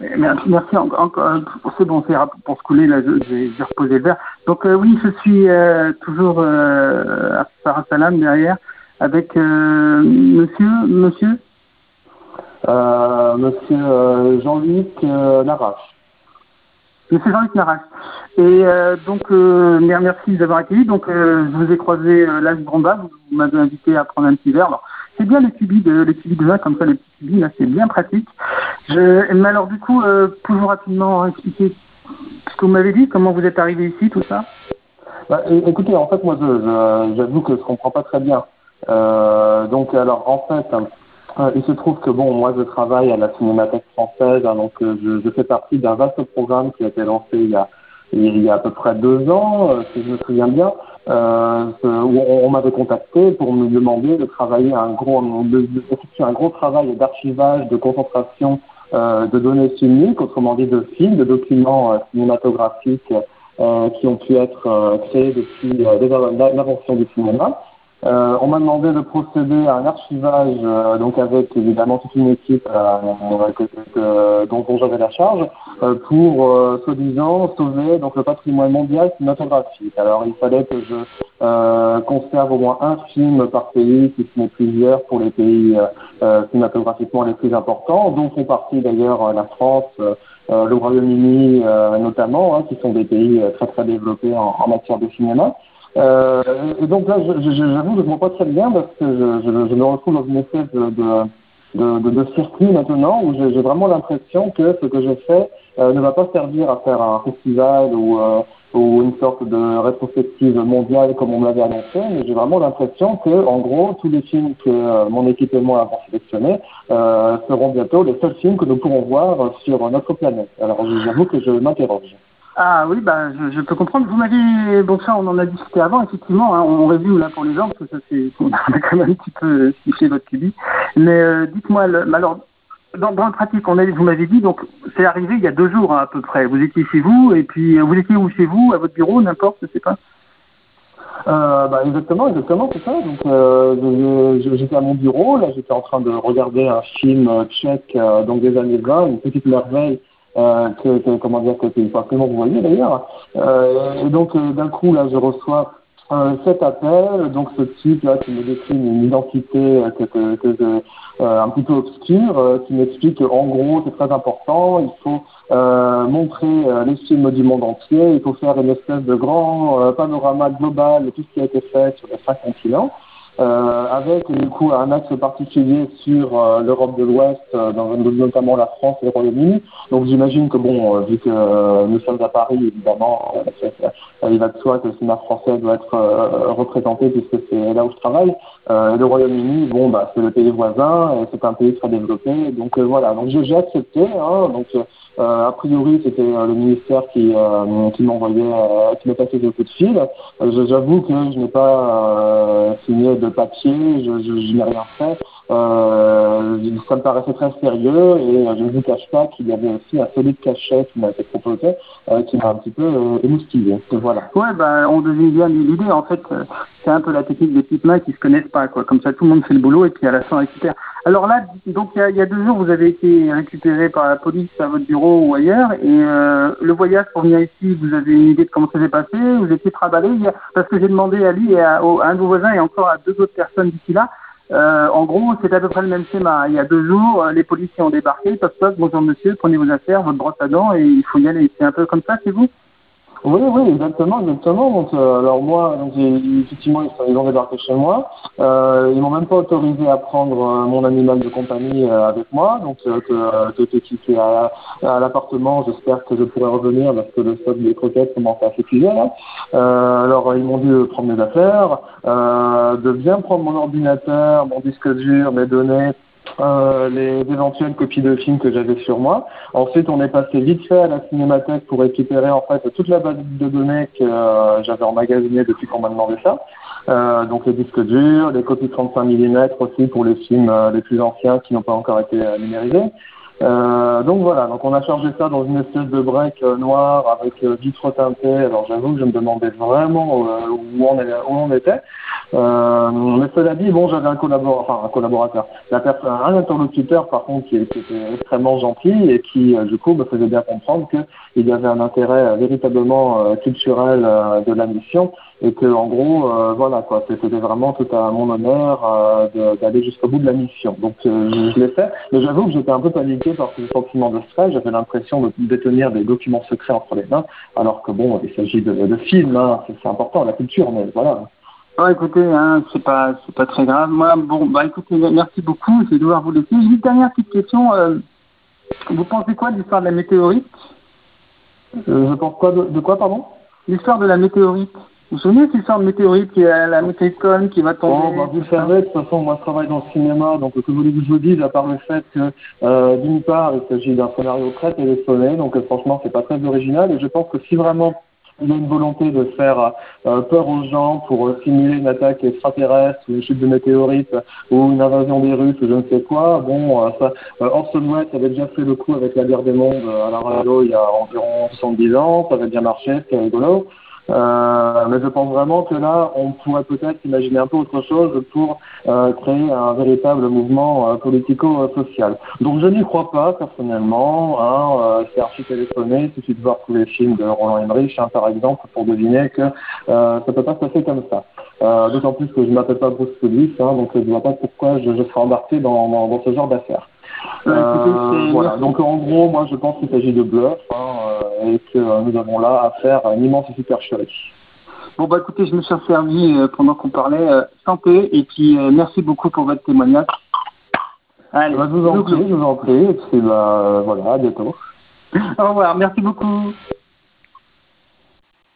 Merci, merci encore. C'est bon, c'est pour se couler, là, j'ai reposé le verre. Donc oui, je suis toujours à Sarah Salam derrière avec monsieur, monsieur? Monsieur Jean-Luc Larache. Monsieur Jean-Luc Larache. Et donc, merci d'avoir accueilli. Donc, je vous ai croisé là, Branda, vous m'avez invité à prendre un petit verre. C'est bien les cubis de, les cubis vin, comme ça, les petits là, c'est bien pratique. Mais alors, du coup, euh, pouvez-vous rapidement expliquer ce que vous m'avez dit, comment vous êtes arrivé ici, tout ça? Bah, Écoutez, en fait, moi, j'avoue que je comprends pas très bien. Euh, donc, alors, en fait, euh, il se trouve que, bon, moi, je travaille à la Cinémathèque française, hein, donc euh, je, fais partie d'un vaste programme qui a été lancé il y a, il y a à peu près deux ans, euh, si je me souviens bien, euh, où on, m'avait contacté pour me demander de travailler un gros, de, un gros travail d'archivage, de concentration euh, de données filmiques, autrement dit de films, de documents euh, cinématographiques euh, qui ont pu être créés depuis l'invention du cinéma. Euh, on m'a demandé de procéder à un archivage, euh, donc avec évidemment toute une équipe euh, dont, dont j'avais la charge, pour soi-disant sauver donc le patrimoine mondial cinématographique. Alors il fallait que je conserve au moins un film par pays, si ce n'est plusieurs, pour les pays cinématographiquement les plus importants, dont font partie d'ailleurs la France, le Royaume-Uni notamment, hein, qui sont des pays très très développés en, en matière de cinéma. Euh, et donc là, j'avoue, je ne comprends pas très bien parce que je, je, je, me retrouve dans une espèce de, de, de, de circuit maintenant où j'ai vraiment l'impression que ce que je fais euh, ne va pas servir à faire un festival ou, euh, ou une sorte de rétrospective mondiale comme on l'avait annoncé, mais j'ai vraiment l'impression que, en gros, tous les films que euh, mon équipe et moi avons sélectionnés euh, seront bientôt les seuls films que nous pourrons voir sur notre planète. Alors j'avoue que je m'interroge. Ah oui, bah, je, peux comprendre. Vous m'avez, bon ça on en a discuté avant, effectivement, hein, on résume là pour les gens, parce que ça c'est, on a quand même un petit peu fiché votre cubi. Mais euh, dites-moi, alors, dans, dans le pratique, on a, vous m'avez dit, donc c'est arrivé il y a deux jours hein, à peu près. Vous étiez chez vous, et puis euh, vous étiez où chez vous, à votre bureau, n'importe, je sais pas. Euh, bah exactement, exactement, c'est ça. Donc euh, j'étais à mon bureau, là j'étais en train de regarder un film tchèque euh, donc des années 20, une petite merveille euh, que, que, comment dire, que faut absolument vous voyez d'ailleurs. Euh, et donc euh, d'un coup là, je reçois euh, cet appel, donc ce type là qui me décrit une identité que, que, que un petit peu obscure, qui m'explique qu'en gros c'est très important, il faut montrer les films du monde entier, il faut faire une espèce de grand panorama global de tout ce qui a été fait sur les cinq continents euh, avec du coup un axe particulier sur euh, l'Europe de l'Ouest, euh, notamment la France et le Royaume-Uni. Donc j'imagine que bon, euh, vu que euh, nous sommes à Paris, évidemment, il va de soi que le cinéma français doit être représenté puisque c'est là où je travaille. le Royaume-Uni, bon, bah c'est le pays voisin, c'est un pays très développé, donc voilà. Donc j'ai accepté. Hein, donc euh, a priori, c'était euh, le ministère qui, euh, qui m'envoyait, qui m'a passé des coups de fil. J'avoue que je n'ai pas signé de papier, je, n'ai rien fait. Euh, ça me paraissait très sérieux et je ne vous cache pas qu'il y avait aussi un solide cachet qui m'a été proposé euh, qui m'a un petit peu euh, émoustillé. Voilà. Ouais, bah, on devine bien l'idée. En fait, c'est un peu la technique des petites mains qui se connaissent pas. Quoi. Comme ça, tout le monde fait le boulot et puis à la fin, on récupère. Alors là, donc il y, a, deux jours, vous avez été récupéré par la police à votre bureau ou ailleurs. Et euh, le voyage pour venir ici, vous avez une idée de comment ça s'est passé? Vous étiez travaillé Parce que j'ai demandé à lui et à, un de vos voisins et encore à deux autres personnes d'ici là euh, en gros, c'est à peu près le même schéma. Il y a deux jours, euh, les policiers ont débarqué, toc, bonjour monsieur, prenez vos affaires, votre brosse à dents et il faut y aller. C'est un peu comme ça chez vous? Oui, oui, exactement, exactement. Donc, euh, alors moi, donc effectivement, ils, ont débarqué chez moi. Euh, ils m'ont même pas autorisé à prendre euh, mon animal de compagnie euh, avec moi, donc euh, que quitté à, à l'appartement. J'espère que je pourrai revenir parce que le stock des croquettes commence à s'épuiser là. alors, ils m'ont dit de prendre mes affaires, de bien prendre mon ordinateur, mon disque dur, mes données euh, les éventuelles copies de films que j'avais sur moi. Ensuite, on est passé vite fait à la cinémathèque pour récupérer en fait toute la base de données que euh, j'avais emmagasinées depuis qu'on m'a demandé ça. Euh, donc les disques durs, les copies 35 mm aussi pour les films euh, les plus anciens qui n'ont pas encore été numérisés. Euh, donc voilà, donc on a chargé ça dans une espèce de break euh, noir avec euh, vitre teintée. Alors j'avoue que je me demandais vraiment euh, où, on, est- où était. Euh, mais cela dit, bon, j'avais un collaborateur, enfin un collaborateur, un interlocuteur par contre qui, qui était extrêmement gentil et qui euh, du coup me faisait bien comprendre qu'il y avait un intérêt véritablement culturel de la mission et que en gros, euh, voilà quoi, c'était vraiment tout à mon honneur euh, d'aller jusqu'au bout de la mission. Donc euh, je, je l'ai fait, mais j'avoue que j'étais un peu paniqué par ce sentiment de stress. J'avais l'impression de détenir des documents secrets entre les mains, alors que bon, il s'agit de, de films, hein, c'est important, la culture, mais voilà. Oh, écoutez, hein, c'est pas, c'est pas très grave. Moi, bon, bah, écoutez, merci beaucoup. Je vais devoir vous laisser. Une dernière petite question. vous pensez quoi de l'histoire de la météorite? Je pense quoi de, de quoi, pardon? L'histoire de la météorite. Vous vous souvenez cette histoire de météorite qui est la météorite Cohn qui va tomber Bon, bah, vous savez, de toute façon, moi je travaille dans le cinéma, donc que voulez-vous que je vous dise, à part le fait que, euh, d'une part, il s'agit d'un scénario très téléphoné, donc euh, franchement, c'est pas très original, et je pense que si vraiment il y a une volonté de faire euh, peur aux gens pour euh, simuler une attaque extraterrestre, ou une chute de météorite, ou une invasion des Russes, ou je ne sais quoi, bon, euh, ça, euh, Orson Welles avait déjà fait le coup avec la guerre des mondes euh, à la radio il y a environ 70 ans, ça avait bien marché, c'était rigolo. Euh, mais je pense vraiment que là, on pourrait peut-être imaginer un peu autre chose pour euh, créer un véritable mouvement euh, politico-social. Donc je n'y crois pas personnellement. Hein, euh, c'est archi téléphoné. Il suffit de voir tous les films de Roland Emmerich, hein, par exemple, pour deviner que euh, ça peut pas se passer comme ça. D'autant plus que je m'appelle pas Bruce Willis, hein, donc je ne vois pas pourquoi je, je serais embarqué dans, dans, dans ce genre d'affaires. Euh, voilà. Donc en gros, moi je pense qu'il s'agit de bluff hein, euh, et que euh, nous avons là à faire une immense supercherie. Bon, bah, écoutez, je me suis servi pendant qu'on parlait. santé. Et puis, merci beaucoup pour votre témoignage. Allez, Bah, je vous en prie, je vous en prie, et puis bah, voilà, à bientôt. Au revoir. Merci beaucoup.